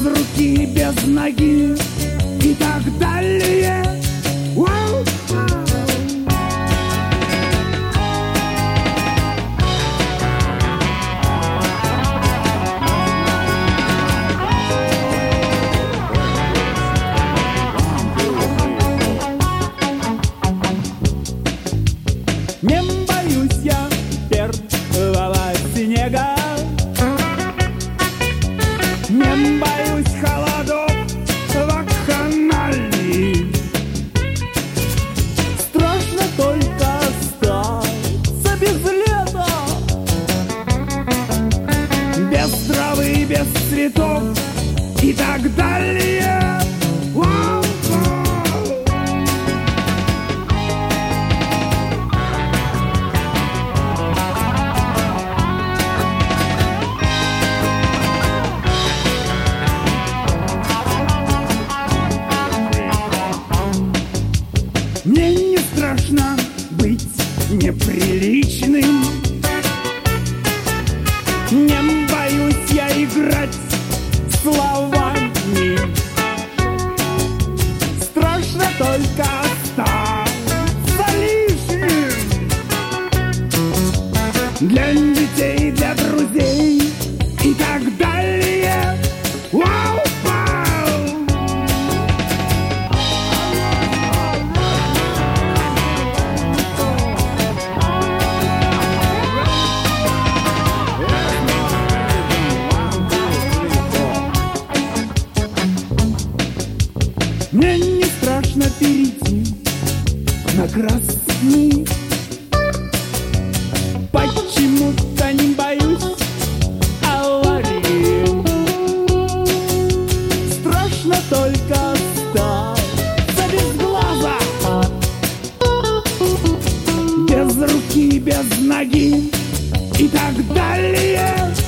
без руки, без ноги. И тогда цветов и так далее. Мне не страшно быть неприличным. для детей, для друзей и так далее. Вау! Мне не страшно перейти на красный почему-то не боюсь аварии. Страшно только статься без глаза, без руки, без ноги и так далее.